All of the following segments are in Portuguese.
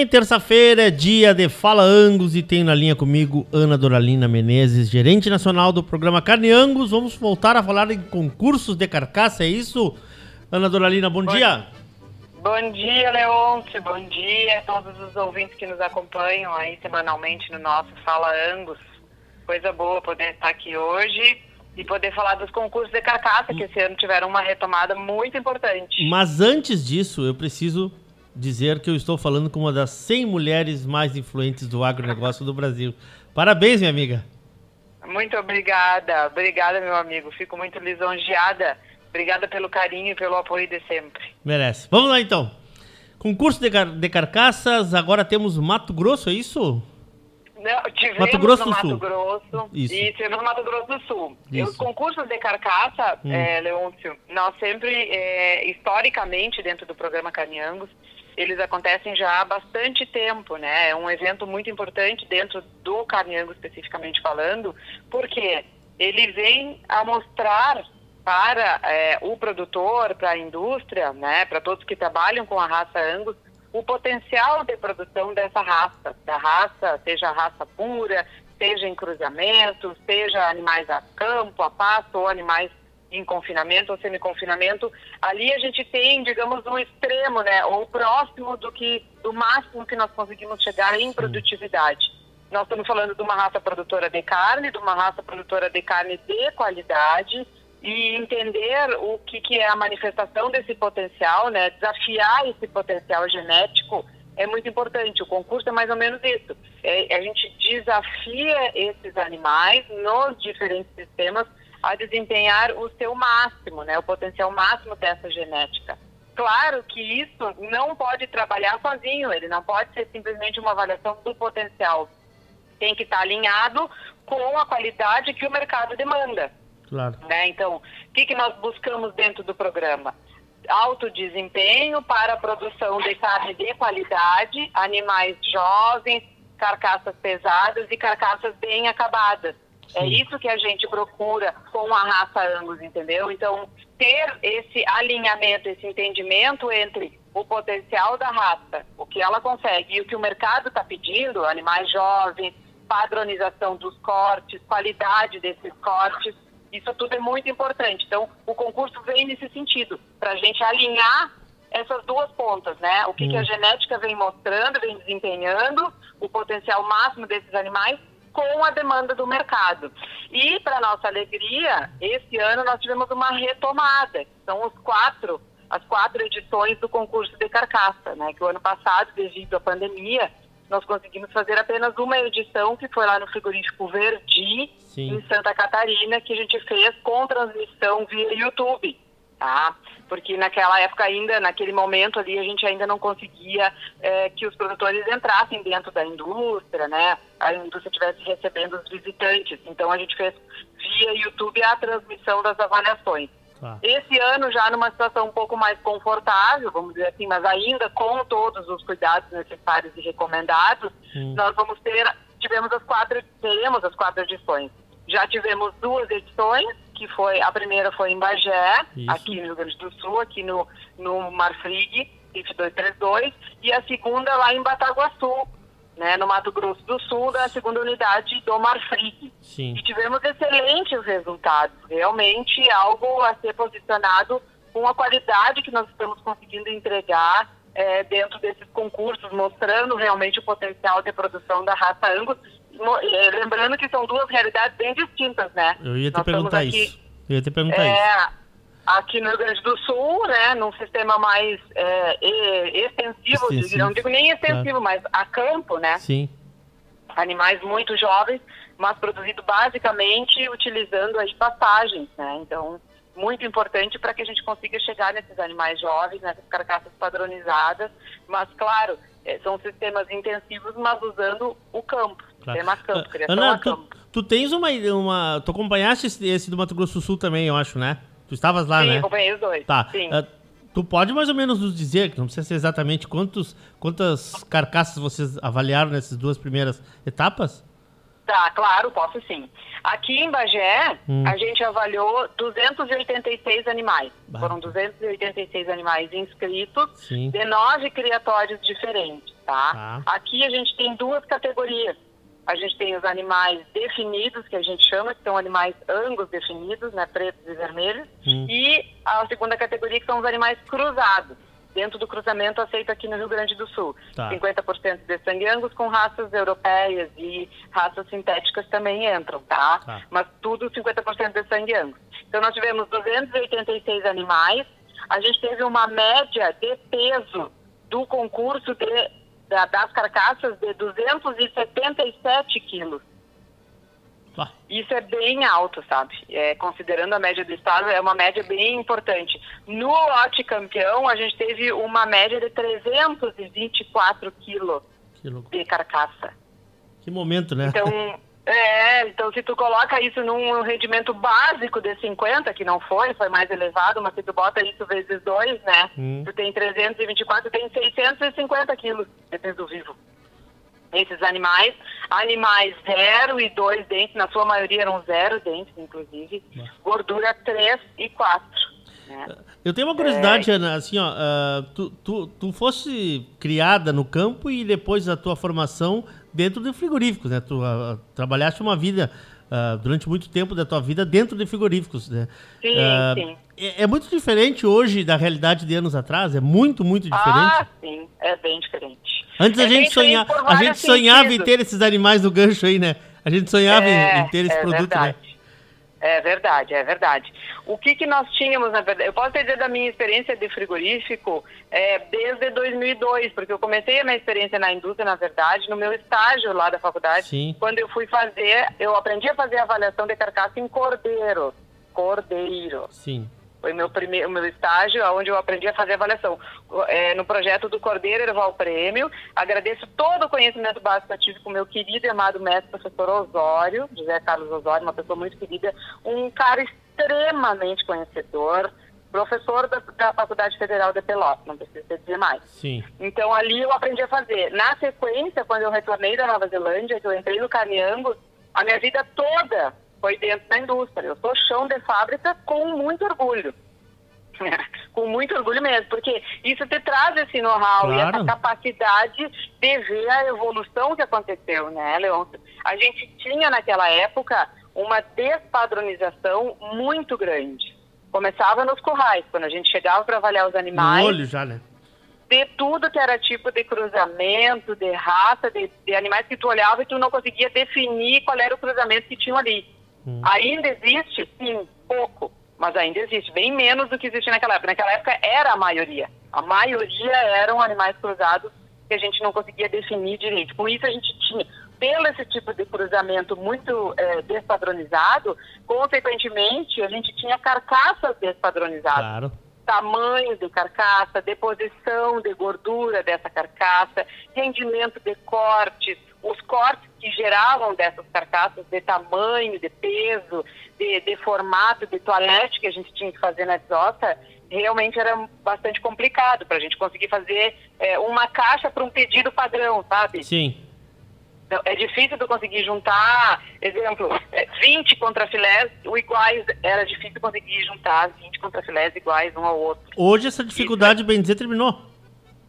bem? Terça-feira é dia de Fala Angus e tenho na linha comigo Ana Doralina Menezes, gerente nacional do programa Carne Angus. Vamos voltar a falar em concursos de carcaça, é isso? Ana Doralina, bom, bom dia. Bom dia, Leonce. Bom dia a todos os ouvintes que nos acompanham aí semanalmente no nosso Fala Angus. Coisa boa poder estar aqui hoje e poder falar dos concursos de carcaça, que esse ano tiveram uma retomada muito importante. Mas antes disso, eu preciso dizer que eu estou falando com uma das 100 mulheres mais influentes do agronegócio do Brasil. Parabéns, minha amiga. Muito obrigada. Obrigada, meu amigo. Fico muito lisonjeada. Obrigada pelo carinho e pelo apoio de sempre. Merece. Vamos lá, então. Concurso de, car de carcaças, agora temos Mato Grosso, é isso? Não, tivemos Mato Grosso no Mato Sul. Grosso Isso. e tivemos no Mato Grosso do Sul. Isso. Os concursos de carcaça, hum. é, Leôncio, nós sempre, é, historicamente, dentro do programa Caminhangos, eles acontecem já há bastante tempo, né? É um evento muito importante dentro do Carniango especificamente falando, porque ele vem a mostrar para é, o produtor, para a indústria, né, para todos que trabalham com a raça Angus, o potencial de produção dessa raça, da raça, seja a raça pura, seja em cruzamento, seja animais a campo, a pasto ou animais em confinamento ou semi-confinamento, ali a gente tem, digamos, um extremo, né, ou próximo do que do máximo que nós conseguimos chegar em produtividade. Nós estamos falando de uma raça produtora de carne, de uma raça produtora de carne de qualidade e entender o que, que é a manifestação desse potencial, né, desafiar esse potencial genético é muito importante. O concurso é mais ou menos isso. É, a gente desafia esses animais nos diferentes sistemas a desempenhar o seu máximo, né, o potencial máximo dessa genética. Claro que isso não pode trabalhar sozinho, ele não pode ser simplesmente uma avaliação do potencial. Tem que estar alinhado com a qualidade que o mercado demanda. Claro. Né? Então, o que, que nós buscamos dentro do programa? Alto desempenho para a produção de carne de qualidade, animais jovens, carcaças pesadas e carcaças bem acabadas. É isso que a gente procura com a raça Angus, entendeu? Então, ter esse alinhamento, esse entendimento entre o potencial da raça, o que ela consegue e o que o mercado está pedindo, animais jovens, padronização dos cortes, qualidade desses cortes, isso tudo é muito importante. Então, o concurso vem nesse sentido, para a gente alinhar essas duas pontas, né? O que, hum. que a hum. genética vem mostrando, vem desempenhando, o potencial máximo desses animais com a demanda do mercado. E, para nossa alegria, esse ano nós tivemos uma retomada. São os quatro, as quatro edições do concurso de carcaça, né? Que o ano passado, devido à pandemia, nós conseguimos fazer apenas uma edição, que foi lá no frigorífico Verdi, Sim. em Santa Catarina, que a gente fez com transmissão via YouTube tá? Porque naquela época ainda, naquele momento ali, a gente ainda não conseguia é, que os produtores entrassem dentro da indústria, né? A indústria estivesse recebendo os visitantes. Então a gente fez via YouTube a transmissão das avaliações. Ah. Esse ano já numa situação um pouco mais confortável, vamos dizer assim, mas ainda com todos os cuidados necessários e recomendados, hum. nós vamos ter, tivemos as quatro, teremos as quatro edições. Já tivemos duas edições, que foi, a primeira foi em Bagé, Isso. aqui no Rio Grande do Sul, aqui no, no Marfrig, IF 232, e a segunda lá em Bataguaçu, né, no Mato Grosso do Sul, da segunda unidade do Marfrig. Sim. E tivemos excelentes resultados, realmente algo a ser posicionado com a qualidade que nós estamos conseguindo entregar é, dentro desses concursos, mostrando realmente o potencial de produção da raça Angus lembrando que são duas realidades bem distintas, né? Eu ia te Nós perguntar aqui, isso. Eu ia te perguntar é, isso. Aqui no Rio Grande do Sul, né, num sistema mais é, extensivo, extensivo, não digo nem extensivo, claro. mas a campo, né? Sim. Animais muito jovens, mas produzido basicamente utilizando as passagens, né? Então, muito importante para que a gente consiga chegar nesses animais jovens, nessas carcaças padronizadas, mas claro, é, são sistemas intensivos, mas usando o campo. Claro. Tema campo, ah, criação Ana, tu, campo. Tu tens uma, uma. Tu acompanhaste esse, esse, do Mato Grosso do Sul também, eu acho, né? Tu estavas lá, Sim, né? Sim, acompanhei os dois. Tá. Uh, tu pode mais ou menos nos dizer, que não precisa ser exatamente, quantos, quantas carcaças vocês avaliaram nessas duas primeiras etapas? Tá, claro, posso sim. Aqui em Bagé, hum. a gente avaliou 286 animais. Bah. Foram 286 animais inscritos sim. de nove criatórios diferentes tá? Tá. Aqui a gente tem duas categorias. A gente tem os animais definidos, que a gente chama, que são animais angus definidos, né, pretos e vermelhos, Hum. e a segunda categoria que são os animais cruzados, dentro do cruzamento aceito aqui no Rio Grande do Sul. Tá. 50% de sangue angus com raças europeias e raças sintéticas também entram, tá? Tá. Mas tudo 50% de sangue angus. Então nós tivemos 286 animais, a gente teve uma média de peso do concurso de, da- das carcaças de 277 quilos. Isso é bem alto, sabe? É, considerando a média do estado, é uma média bem importante. No lote campeão, a gente teve uma média de 324 quilos de carcaça. Que momento, né? Então, é, então se tu coloca isso num rendimento básico de 50, que não foi, foi mais elevado, mas se tu bota isso vezes dois, né? Hum. Tu tem 324, tem 650 quilos de peso vivo. Esses animais, animais zero e dois dentes, na sua maioria eram zero dentes, inclusive, gordura 3 e 4. Né? Eu tenho uma curiosidade, Ana, assim, ó, ah, tu, tu, tu fosse criada no campo e depois a tua formação dentro de frigoríficos, né? Tu ah, trabalhaste uma vida, ah, durante muito tempo da tua vida dentro de frigoríficos, né? Sim, Ah, sim. É, é muito diferente hoje da realidade de anos atrás, é muito, muito diferente. Ah, sim, é bem diferente. Antes é a gente sonhava, a gente sonhava em sentidos. ter esses animais no gancho aí, né? A gente sonhava em- É, em, ter esse é produto, verdade. né? É verdade, é verdade. O que, que nós tínhamos, na verdade, eu posso dizer da minha experiência de frigorífico é, desde 2002, porque eu comecei a minha experiência na indústria, na verdade, no meu estágio lá da faculdade, Sim. quando eu fui fazer, eu aprendi a fazer avaliação de carcaça em cordeiro, cordeiro. Sim. Foi meu primeiro meu estágio, onde eu aprendi a fazer avaliação. É, no projeto do Cordeiro Erval Prêmio. Agradeço todo o conhecimento básico que eu tive com meu querido e amado mestre professor Osório, José Carlos Osório, uma pessoa muito querida, um cara extremamente conhecedor, professor da, da Faculdade Federal de Pelotas, não precisa dizer mais. Sim. Então ali eu aprendi a fazer. Na sequência, quando eu retornei da Nova Zelândia, que eu entrei no Carniango, a minha vida toda foi dentro da indústria. Eu sou chão de fábrica com muito orgulho. com muito orgulho mesmo, porque isso te traz esse know-how e Claro. essa capacidade de ver a evolução que aconteceu, né, Leôncio? A gente tinha naquela época uma despadronização muito grande. Começava nos currais, quando a gente chegava para avaliar os animais No olho já, né? de tudo que era tipo de cruzamento, de raça, de, de animais que tu olhava e tu não conseguia definir qual era o cruzamento que tinham ali. Hum. Ainda existe, sim, pouco, mas ainda existe, bem menos do que existia naquela época. Naquela época era a maioria. A maioria eram animais cruzados que a gente não conseguia definir direito. Com isso a gente tinha, pelo esse tipo de cruzamento muito eh, despadronizado, consequentemente a gente tinha carcaças despadronizadas Claro. Tamanho de carcaça, deposição de gordura dessa carcaça, rendimento de cortes, os cortes que geravam dessas carcaças de tamanho, de peso, de, de formato, de toalete que a gente tinha que fazer na desossa, realmente era bastante complicado para a gente conseguir fazer é, uma caixa para um pedido padrão, sabe? Sim. Então, É difícil tu conseguir juntar, exemplo, é, 20 contrafilés o iguais, era difícil conseguir juntar 20 contrafilés iguais um ao outro. Hoje essa dificuldade, bem dizer, terminou.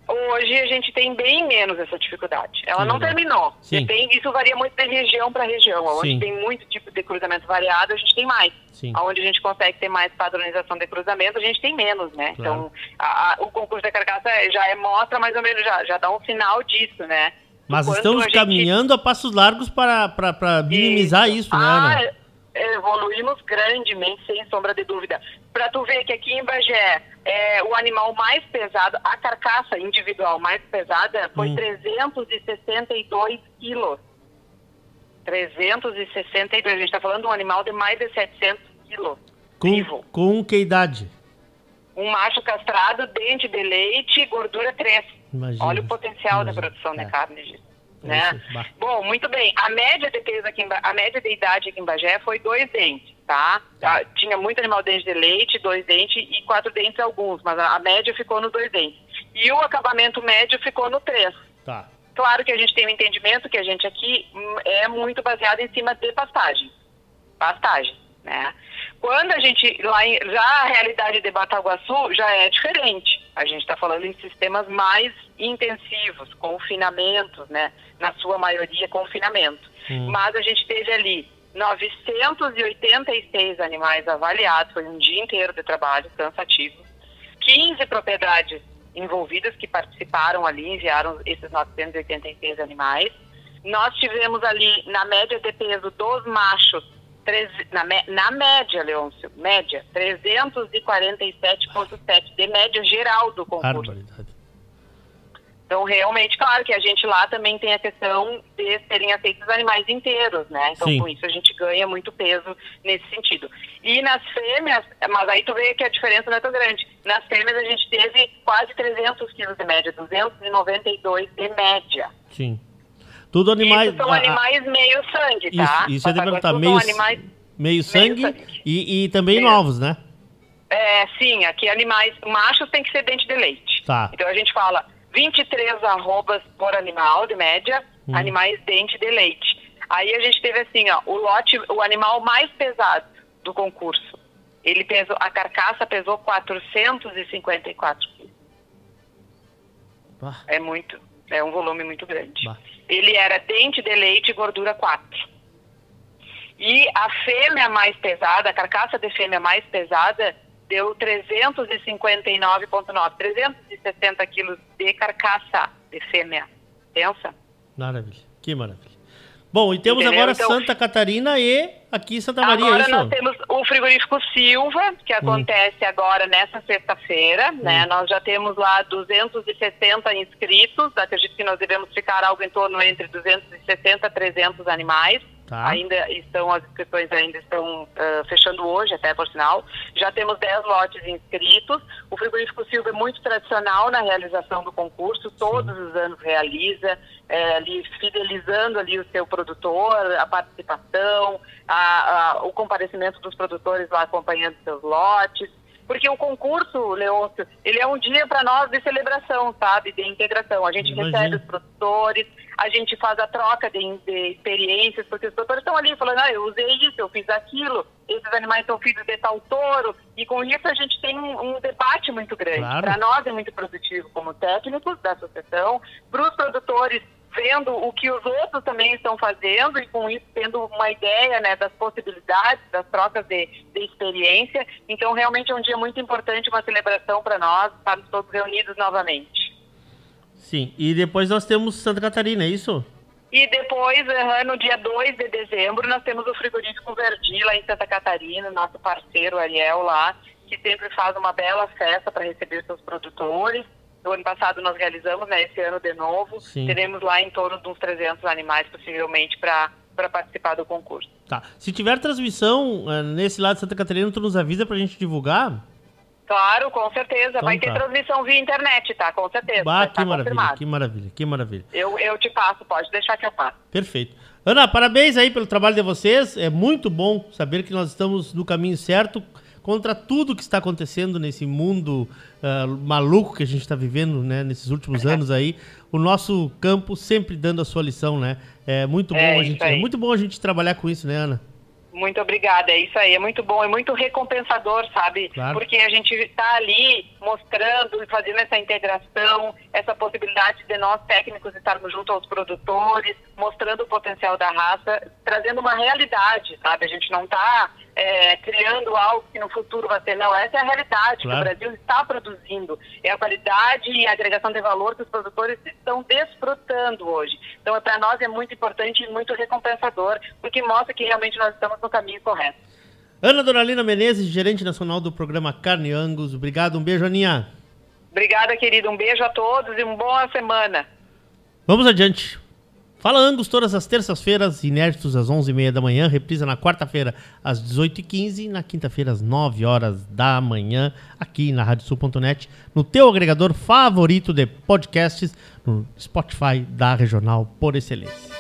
Hoje a gente tem bem menos essa dificuldade. Ela Sim, não verdade. terminou. Sim. Depende- isso varia muito de região para região. Onde Sim. tem muito tipo de cruzamento variado, a gente tem mais. Sim. Onde a gente consegue ter mais padronização de cruzamento, a gente tem menos, né? Claro. Então, a- a- o concurso da carcaça já é, mostra mais ou menos, já, já dá um sinal disso, né? Mas quanto estamos a gente- caminhando a passos largos para, para, para minimizar isso, né, ah, Ana? evoluímos grandemente, sem sombra de dúvida. Para tu ver que aqui em Bagé, é, o animal mais pesado, a carcaça individual mais pesada, foi Hum. 362 quilos. 362. A gente está falando de um animal de mais de 700 quilos. Com, Vivo. com que idade? Um macho castrado, dente de leite, gordura 3. Imagina. Olha o potencial da Imagina. produção É. de carne disso. É Né? isso. Bom, muito bem. A média de peso aqui Ba- a média de idade aqui em Bagé foi dois dentes, tá? Ah, Tinha muito animal dente de leite, dois dentes e quatro dentes alguns, mas a a média ficou no dois dentes. E o acabamento médio ficou no três. Tá. Claro que a gente tem um entendimento que a gente aqui hum, é muito baseado em cima de pastagem. Pastagem, né? Quando a gente, lá em, já a realidade de Bataguaçu já é diferente. A gente está falando em sistemas mais intensivos, confinamentos, né? Na sua maioria, confinamento. Hum. Mas a gente teve ali 986 animais avaliados, foi um dia inteiro de trabalho cansativo. 15 propriedades envolvidas que participaram ali, enviaram esses 986 animais. Nós tivemos ali, na média de peso dos machos, na, na média, Leôncio, média, 347,7 de média geral do concurso. Então, realmente, claro que a gente lá também tem a questão de serem aceitos animais inteiros, né? Então, Sim. com isso, a gente ganha muito peso nesse sentido. E nas fêmeas, mas aí tu vê que a diferença não é tão grande. Nas fêmeas, a gente teve quase 300 quilos de média, 292 de média. Sim. Tudo animais... Isso são animais meio sangue, tá? Isso, isso é de perguntar, meio, animais, meio sangue, meio sangue. E, e também novos, né? É, sim, aqui animais machos tem que ser dente de leite. Tá. Então a gente fala 23 arrobas por animal, de média, hum. animais dente de leite. Aí a gente teve assim, ó, o lote, o animal mais pesado do concurso. Ele pesou, a carcaça pesou 454 quilos. É muito, é um volume muito grande. Bah. Ele era dente de leite e gordura 4. E a fêmea mais pesada, a carcaça de fêmea mais pesada, deu 359,9, 360 quilos de carcaça de fêmea. Pensa? Maravilha, que maravilha. Bom, e temos Entendeu? agora então, Santa Catarina e aqui Santa Maria, agora é nós temos o frigorífico Silva, que hum. acontece hum. agora nessa sexta-feira, né? hum. né? Nós já temos lá 260 inscritos, acredito que nós devemos ficar algo em torno entre 260 a 300 animais. Tá. Ainda estão, as inscrições ainda estão uh, fechando hoje, até por sinal. Já temos 10 lotes inscritos. O frigorífico Silva é muito tradicional na realização do concurso, todos os anos realiza, é, ali, fidelizando ali o seu produtor, a participação, a, a, o comparecimento dos produtores lá acompanhando seus lotes. Porque o concurso, Leôncio, ele é um dia para nós de celebração, sabe? De integração. A gente Imagina. recebe os produtores, a gente faz a troca de, de experiências, porque os produtores estão ali falando, ah, eu usei isso, eu fiz aquilo, esses animais são filhos de tal touro, e com isso a gente tem um, um debate muito grande. Claro. Para nós é muito produtivo como técnicos da associação, para os produtores vendo o que os outros também estão fazendo e com isso tendo uma ideia né, das possibilidades, das trocas de, de experiência. Então, realmente é um dia muito importante, uma celebração para nós, estarmos todos reunidos novamente. Sim, e depois nós temos Santa Catarina, é isso? E depois, no dia 2 de dezembro, nós temos o frigorífico Verdi lá em Santa Catarina, nosso parceiro Ariel lá, que sempre faz uma bela festa para receber seus produtores do ano passado nós realizamos, né? Esse ano de novo. Sim. Teremos lá em torno de uns 300 animais, possivelmente, para para participar do concurso. Tá. Se tiver transmissão uh, nesse lado de Santa Catarina, tu nos avisa para a gente divulgar? Claro, com certeza. Então, Vai tá. ter transmissão via internet, tá? Com certeza. Bah, que maravilha, confirmado. que maravilha, que maravilha. Eu, eu te passo, pode deixar que eu passo. Perfeito. Ana, parabéns aí pelo trabalho de vocês. É muito bom saber que nós estamos no caminho certo contra tudo que está acontecendo nesse mundo uh, maluco que a gente está vivendo, né, nesses últimos anos aí, o nosso campo sempre dando a sua lição, né? É muito bom é a gente, é muito bom a gente trabalhar com isso, né, Ana? Muito obrigada, é isso aí, é muito bom, é muito recompensador, sabe? Claro. Porque a gente está ali mostrando e fazendo essa integração, essa possibilidade de nós técnicos estarmos junto aos produtores, mostrando o potencial da raça, trazendo uma realidade, sabe? A gente não está é, criando algo que no futuro vai ser. Não, essa é a realidade claro. que o Brasil está produzindo. É a qualidade e a agregação de valor que os produtores estão desfrutando hoje. Então, para nós é muito importante e muito recompensador, porque mostra que realmente nós estamos no caminho correto. Ana Doralina Menezes, gerente nacional do programa Carne Angus. Obrigado, um beijo, Aninha. Obrigada, querido. Um beijo a todos e uma boa semana. Vamos adiante. Fala Angus todas as terças-feiras, inéditos às 11h30 da manhã, reprisa na quarta-feira às 18h15 e na quinta-feira às 9 horas da manhã, aqui na radiosul.net, no teu agregador favorito de podcasts, no Spotify da Regional por excelência.